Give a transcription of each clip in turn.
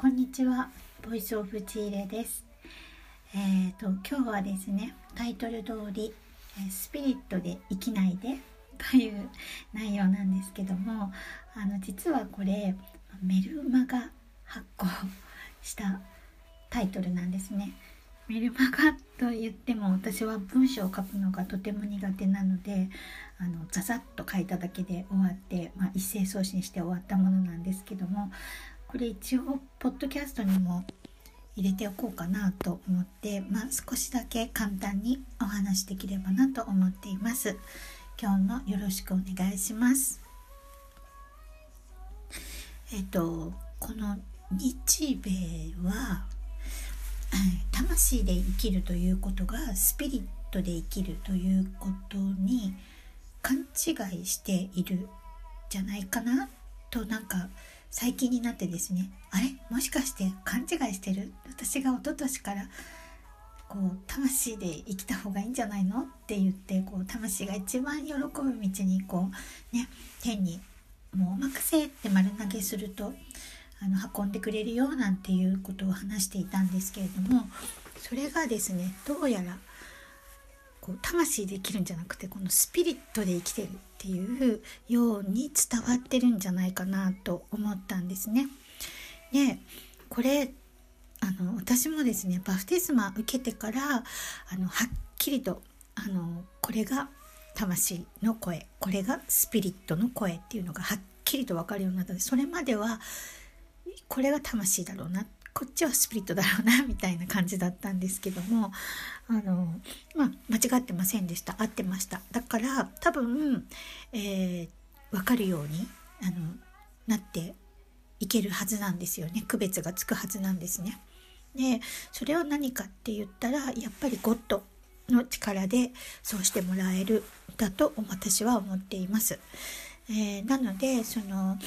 こんにちは、ボイスオブチーレです。えっ、と今日はですね、タイトル通りスピリットで生きないでという内容なんですけども、あの実はこれメルマガ発行したタイトルなんですね。メルマガと言っても私は文章を書くのがとても苦手なのであのザザッと書いただけで終わって、まあ、一斉送信して終わったものなんですけどもこれ一応ポッドキャストにも入れておこうかなと思って、まあ、少しだけ簡単にお話できればなと思っています。今日もよろしくお願いします。えっとこの日米は 魂で生きるということがスピリットで生きるということに勘違いしているじゃないかなとなんか最近になってですねあれ？もしかして勘違いしてる？私が一昨年からこう魂で生きた方がいいんじゃないの？って言ってこう魂が一番喜ぶ道にこうね天にもうお任せって丸投げするとあの運んでくれるよなんていうことを話していたんですけれどもそれがですねどうやらこう魂で生きるんじゃなくてこのスピリットで生きてるっていうように伝わってるんじゃないかなと思ったんですね。でこれあの私もですねバプテスマ受けてからあのはっきりとあのこれが魂の声これがスピリットの声っていうのがはっきりと分かるようになったのでそれまではこれが魂だろうなこっちはスピリットだろうなみたいな感じだったんですけどもあのまあ間違ってませんでした合ってましただから多分、えー、分かるようにあのなっていけるはずなんですよね区別がつくはずなんですね。でそれは何かって言ったらやっぱりゴッドの力でそうしてもらえるだと私は思っています。えーなのでその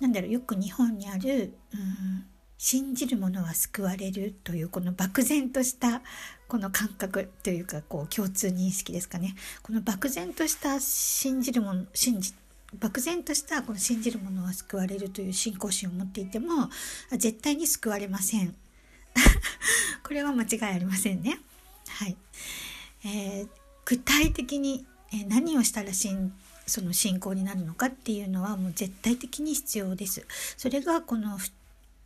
なんだろうよく日本にある、うん、信じる者は救われるというこの漠然としたこの感覚というかこう共通認識ですかね。この漠然とした信じるもの信じ漠然としたこの信じる者は救われるという信仰心を持っていても絶対に救われません。これは間違いありませんね。はい、えー具体的に、えー何をしたら信その信仰になるのかっていうのはもう絶対的に必要です。それがこの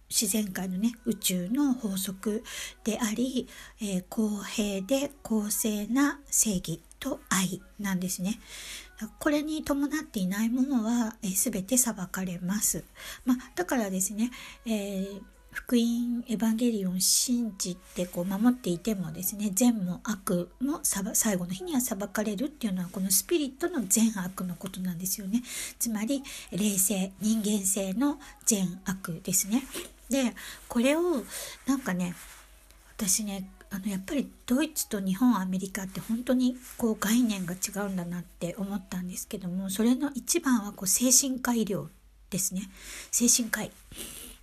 自然界のね宇宙の法則であり、えー公平で公正な正義と愛なんですね。これに伴っていないものは、えー、全て裁かれます。まあ、だからですね、えー福音エヴァンゲリオン信じてこう守っていてもですね善も悪も最後の日には裁かれるっていうのはこのスピリットの善悪のことなんですよねつまり霊性人間性の善悪ですねでこれをなんかね私ねあのやっぱりドイツと日本アメリカって本当にこう概念が違うんだなって思ったんですけどもそれの一番はこう精神科医療ですね。精神科医。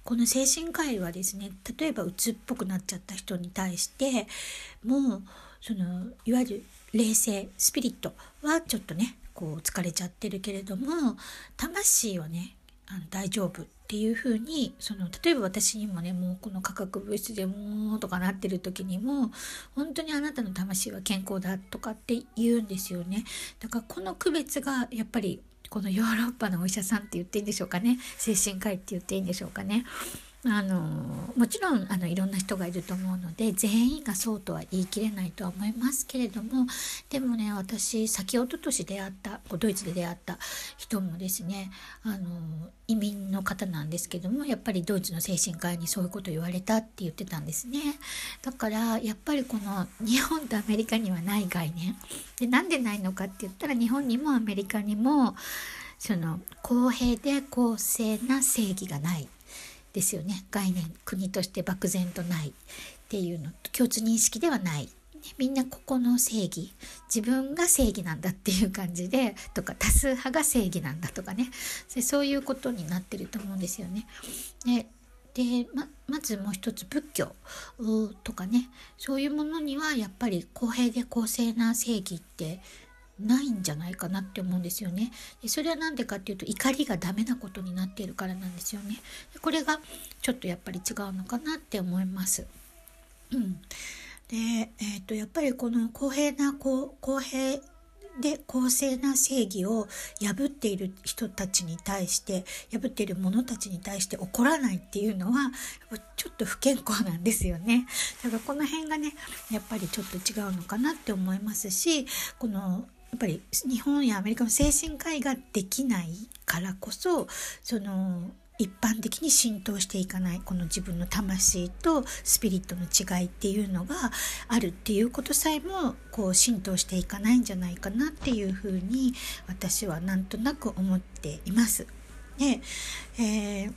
この精神科医はですね例えばうつっぽくなっちゃった人に対してもうそのいわゆる霊性スピリットはちょっとねこう疲れちゃってるけれども魂はねあの大丈夫っていうふうにその例えば私にもねもうこの化学物質でもうとかなってる時にも本当にあなたの魂は健康だとかって言うんですよね。だからこの区別がやっぱりこのヨーロッパのお医者さんって言っていいんでしょうかね。精神科医って言っていいんでしょうかね。あのもちろんあのいろんな人がいると思うので全員がそうとは言い切れないとは思いますけれどもでもね私先一昨年出会ったドイツで出会った人もですねあの移民の方なんですけどもやっぱりドイツの精神科医にそういうこと言われたって言ってたんですね。だからやっぱりこの日本とアメリカにはない概念。でなんでないのかって言ったら日本にもアメリカにもその公平で公正な正義がない。ですよね概念国として漠然とないっていうの共通認識ではない。みんなここの正義自分が正義なんだっていう感じでとか多数派が正義なんだとかねそそういうことになってると思うんですよね。ででままずもう一つ仏教とかねそういうものにはやっぱり公平で公正な正義ってないんじゃないかなって思うんですよね。でそれは何でかっていうと怒りがダメなことになっているからなんですよね。でこれがちょっとやっぱり違うのかなって思います。うん、で、えーと、やっぱりこの公平な公平で公正な正義を破っている人たちに対して破っている者たちに対して怒らないっていうのはちょっと不健康なんですよねだからこの辺がねやっぱりちょっと違うのかなって思いますしこのやっぱり日本やアメリカの精神科医ができないからこそその一般的に浸透していかないこの自分の魂とスピリットの違いっていうのがあるっていうことさえもこう浸透していかないんじゃないかなっていうふうに私はなんとなく思っています。で、えー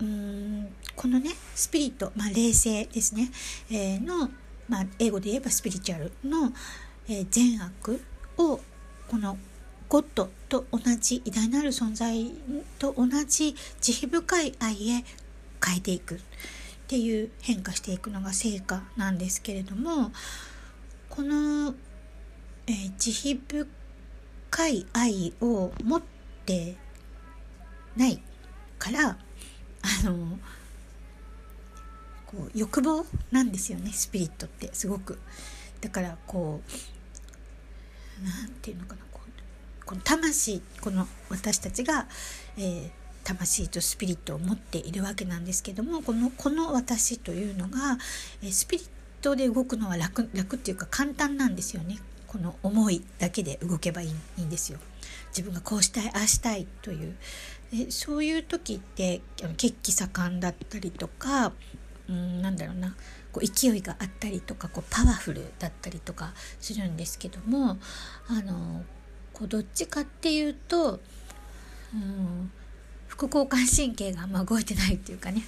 うんこのねスピリット、まあ、霊性ですね、えー、の、まあ、英語で言えばスピリチュアルの、えー、善悪をこのゴッドと同じ偉大なる存在と同じ慈悲深い愛へ変えていくっていう変化していくのが成果なんですけれどもこの、えー、慈悲深い愛を持ってないからあのこう欲望なんですよねスピリットってすごく。だからこう何て言うのかなこの魂この私たちが、えー、魂とスピリットを持っているわけなんですけどもこのこの私というのが、え、スピリットで動くのは楽楽っていうか簡単なんですよね。この思いだけで動けばいいんですよ。自分がこうしたいああしたいという。でそういう時って血気盛んだったりとかうんなんだろうな。こう勢いがあったりとかこうパワフルだったりとかするんですけどもあのこうどっちかっていうと、うん、副交感神経があんま動いてないっていうかね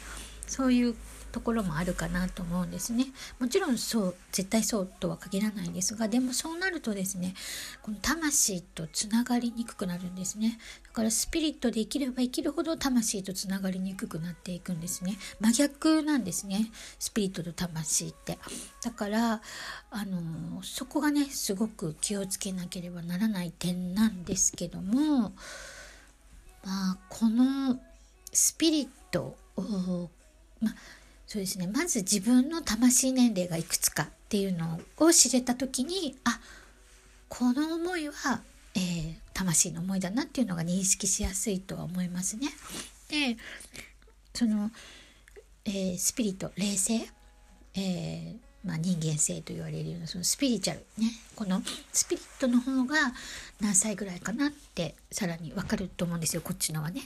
そういうところもあるかなと思うんですね。もちろんそう絶対そうとは限らないんですがでもそうなるとですねこの魂とつながりにくくなるんですね。だからスピリットで生きれば生きるほど魂とつながりにくくなっていくんですね。真逆なんですねスピリットと魂って。だからあのそこがねすごく気をつけなければならない点なんですけどもまあこのスピリットをまあそうですねまず自分の魂年齢がいくつかっていうのを知れた時にあこの思いは、えー、魂の思いだなっていうのが認識しやすいとは思いますね。でその、えー、スピリット霊性、えーまあ、人間性と言われるようなそのスピリチュアルねこのスピリットの方が何歳ぐらいかなってさらに分かると思うんですよこっちのはね。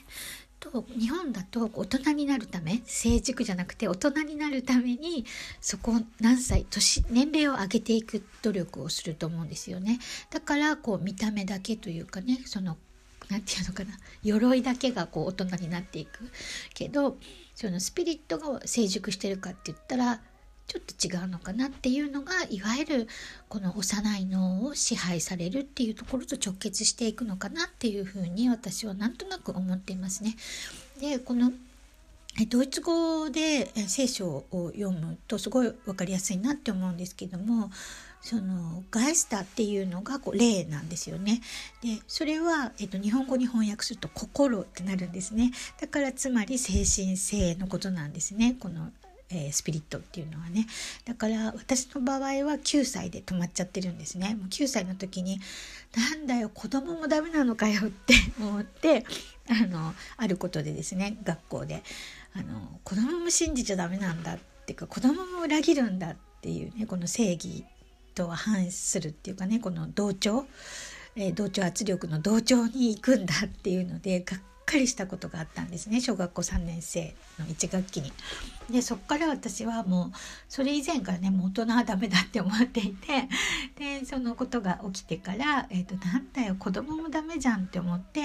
と日本だと大人になるため成熟じゃなくて大人になるためにそこ何歳年年齢を上げていく努力をすると思うんですよね。だからこう見た目だけというかねその何て言うのかな鎧だけがこう大人になっていく。けどそのスピリットが成熟してるかって言ったらちょっと違うのかなっていうのがいわゆるこの幼い脳を支配されるっていうところと直結していくのかなっていうふうに私はなんとなく思っていますね。でこのドイツ語で聖書を読むとすごい分かりやすいなって思うんですけどもそのガイスタっていうのがこう霊なんですよね。でそれは、えっと、日本語に翻訳すると心ってなるんですね。だからつまり精神性のことなんですね。このえー、スピリットっていうのはね。だから私の場合は9歳で止まっちゃってるんですね。もう9歳の時になんだよ子供もダメなのかよって 思ってあのあることでですね学校で。あの子供も信じちゃダメなんだっていうか子供も裏切るんだっていうねこの正義とは反するっていうかねこの同調、えー、同調圧力の同調に行くんだっていうので学かりしたことがあったんですね小学校3年生の1学期に。でそっから私はもうそれ以前からねもう大人はダメだって思っていてでそのことが起きてから「えーと、なんだよ子供もダメじゃん」って思って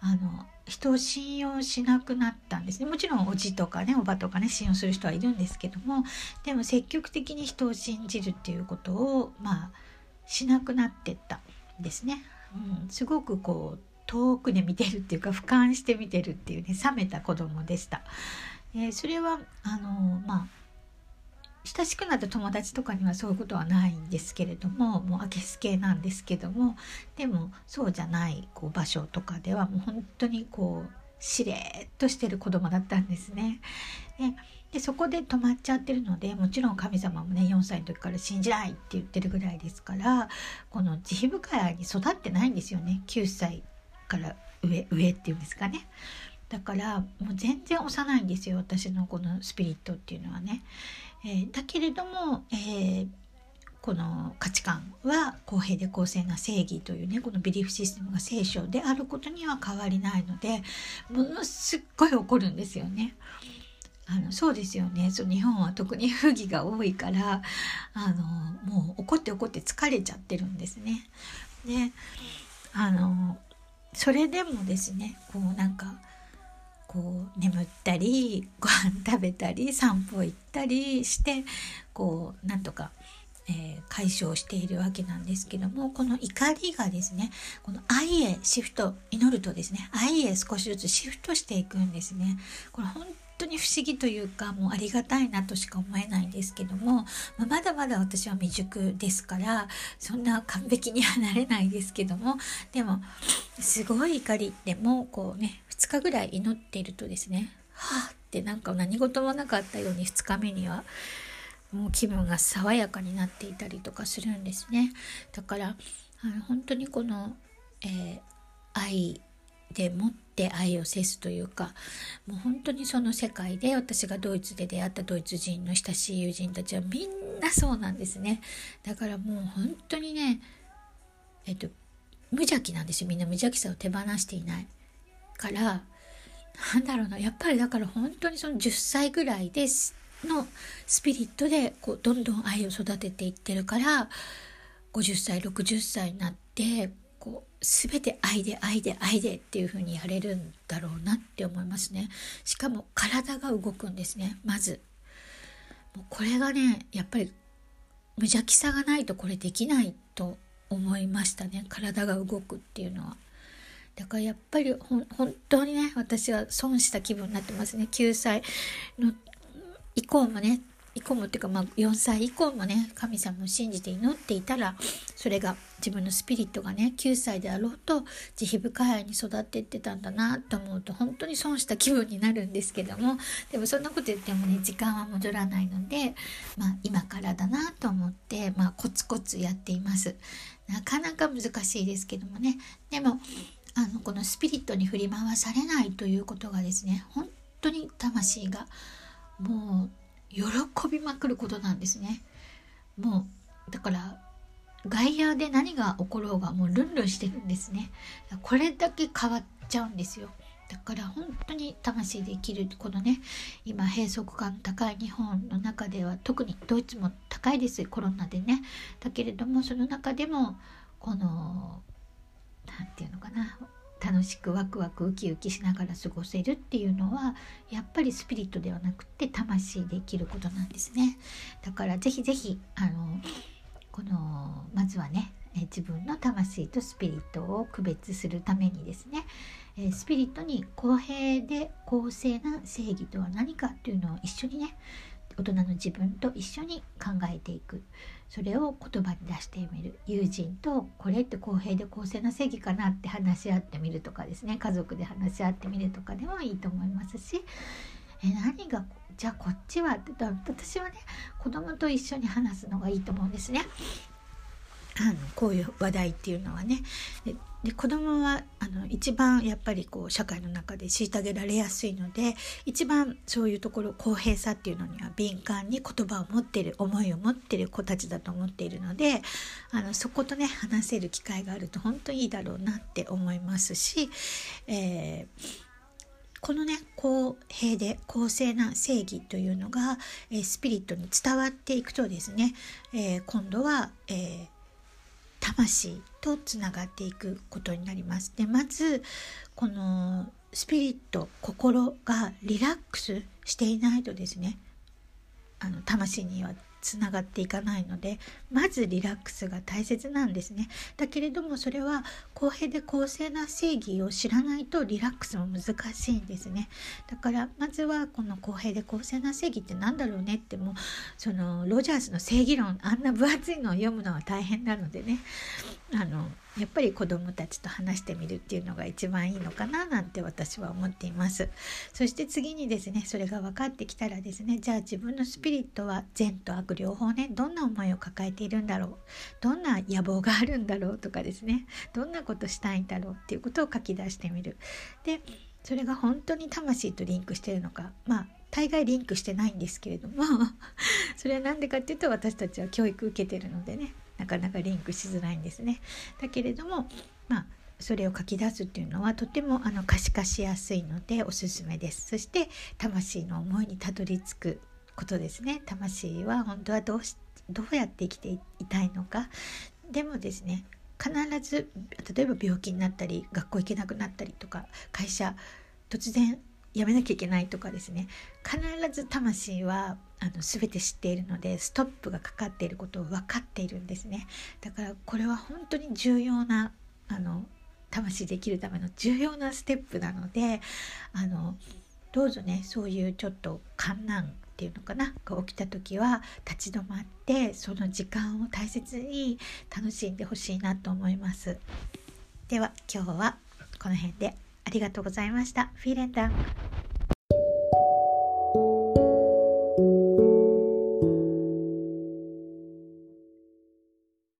あの人を信用しなくなったんですねもちろんおじとかねおばとかね信用する人はいるんですけどもでも積極的に人を信じるっていうことをまあしなくなってったんですね。うん、すごくこう遠くで見てるっていうか俯瞰して見てるっていうね冷めた子供でした。えー、それはあのまあ親しくなった友達とかにはそういうことはないんですけれどももうあけすけなんですけどもでもそうじゃないこう場所とかではもう本当にこうしれっとしてる子供だったんですね。ででそこで止まっちゃってるのでもちろん神様もね4歳の時から信じないって言ってるぐらいですからこの慈悲深い愛に育ってないんですよね9歳から上上っていうんですかね。だからもう全然幼いんですよ私のこのスピリットっていうのはね。えー、だけれども、えー、この価値観は公平で公正な正義というねこのビリーフシステムが聖書であることには変わりないのでものすっごい怒るんですよね。あのそうですよねそう日本は特に不義が多いからあのもう怒って怒って疲れちゃってるんですね。であのそれでもですねこうなんかこう眠ったりご飯食べたり散歩行ったりしてこうなんとか、えー、解消しているわけなんですけどもこの怒りがですねこの愛へシフト祈るとですね愛へ少しずつシフトしていくんですね。これ本当に不思議というかもうありがたいなとしか思えないんですけども、まあ、まだまだ私は未熟ですからそんな完璧にはなれないですけどもでもすごい怒りでもこうね2日ぐらい祈っているとですねはあってなんか何事もなかったように2日目にはもう気分が爽やかになっていたりとかするんですね。だからあの本当にこの、えー、愛でもって愛を制すというかもう本当にその世界で私がドイツで出会ったドイツ人の親しい友人たちはみんなそうなんですね。だからもう本当にねえっと無邪気なんですよ。みんな無邪気さを手放していない。からなんだろうな。やっぱりだから本当にその10歳ぐらいですのスピリットでこうどんどん愛を育てていってるから50歳60歳になってこう全て愛で愛で愛でっていう風にやれるんだろうなって思いますね。しかも体が動くんですねまず。もうこれがねやっぱり無邪気さがないとこれできないと思いましたね体が動くっていうのは。だからやっぱり本当にね私は損した気分になってますね。9歳の以降もね以降もっていうか、まあ、4歳以降もね神様を信じて祈っていたらそれが自分のスピリットがね9歳であろうと慈悲深いに育っていってたんだなと思うと本当に損した気分になるんですけどもでもそんなこと言ってもね時間は戻らないので、まあ、今からだなと思って、まあ、コツコツやっています。なかなか難しいですけどもねでもあのこのスピリットに振り回されないということがですね本当に魂がもう喜びまくることなんですね。もうだから外野で何が起ころうがもうルンルンしてるんですね。これだけ変わっちゃうんですよ。だから本当に魂で生きるこのね今閉塞感高い日本の中では特にドイツも高いですコロナでねだけれどもその中でもこの何て言うのかな楽しくワクワクウキウキしながら過ごせるっていうのはやっぱりスピリットではなくて魂で生きることなんですね。だからぜひぜひあのこのまずはね自分の魂とスピリットを区別するためにですねスピリットに公平で公正な正義とは何かっていうのを一緒にね大人の自分と一緒に考えていく。それを言葉に出してみる。友人とこれって公平で公正な正義かなって話し合ってみるとかですね。家族で話し合ってみるとかでもいいと思いますし。え何がじゃあこっちはって私はね子供と一緒に話すのがいいと思うんですね。あ のこういう話題っていうのはね。で子供はあの一番やっぱりこう社会の中で虐げられやすいので一番そういうところ公平さっていうのには敏感に言葉を持ってる思いを持ってる子たちだと思っているのであのそことね話せる機会があると本当にいいだろうなって思いますし、えーこのね公平で公正な正義というのが、えー、スピリットに伝わっていくとですね、えー、今度は、えー、魂とつながっていくことになります。でまずこのスピリット心がリラックスしていないとですねあの魂にはつながっていかないのでまずリラックスが大切なんですね。だけれどもそれは公平で公正な正義を知らないとリラックスも難しいんですね。だからまずはこの公平で公正な正義って何だろうねってもそのロジャースの正義論あんな分厚いのを読むのは大変なのでね。あのやっぱり子どもたちと話してみるっていうのが一番いいのかななんて私は思っています。そして次にですねそれが分かってきたらですねじゃあ自分のスピリットは善と悪両方ねどんな思いを抱えているんだろうどんな野望があるんだろうとかですねどんなことしたいんだろうっていうことを書き出してみる。でそれが本当に魂とリンクしてるのかまあ大概リンクしてないんですけれどもそれは何でかっていうと私たちは教育受けてるのでねかなかリンクしづらいんですね。だけれどもまあそれを書き出すっていうのはとてもあの可視化しやすいのでおすすめです。そして魂の思いにたどり着くことですね。魂は本当はどうしどうやって生きていたいのか。でもですね必ず例えば病気になったり学校行けなくなったりとか会社突然やめなきゃいけないとかですね必ず魂はあの全て知っているのでストップがかかっていることを分かっているんですね。だからこれは本当に重要なあの魂できるための重要なステップなのであのどうぞねそういうちょっと観難っていうのかなが起きた時は立ち止まってその時間を大切に楽しんでほしいなと思います。では今日はこの辺でありがとうございました。フィーレンダン